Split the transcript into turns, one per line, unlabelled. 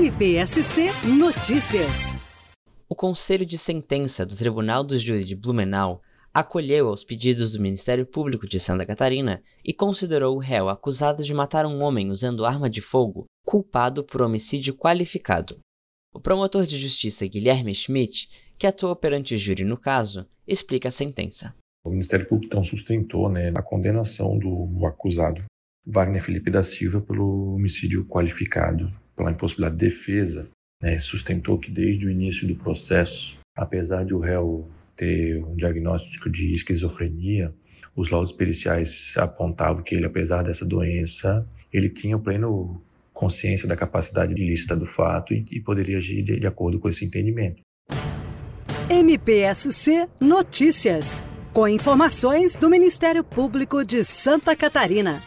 MPSC Notícias.
O Conselho de Sentença do Tribunal do Júri de Blumenau acolheu aos pedidos do Ministério Público de Santa Catarina e considerou o réu acusado de matar um homem usando arma de fogo culpado por homicídio qualificado. O promotor de justiça Guilherme Schmidt, que atuou perante o júri no caso, explica a sentença.
O Ministério Público então sustentou né, a condenação do acusado Wagner Felipe da Silva pelo homicídio qualificado, pela impossibilidade de defesa. Né, sustentou que desde o início do processo, apesar de o réu ter um diagnóstico de esquizofrenia, os laudos periciais apontavam que ele, apesar dessa doença, ele tinha pleno consciência da capacidade ilícita do fato e, e poderia agir de, de acordo com esse entendimento.
MPSC Notícias, com informações do Ministério Público de Santa Catarina.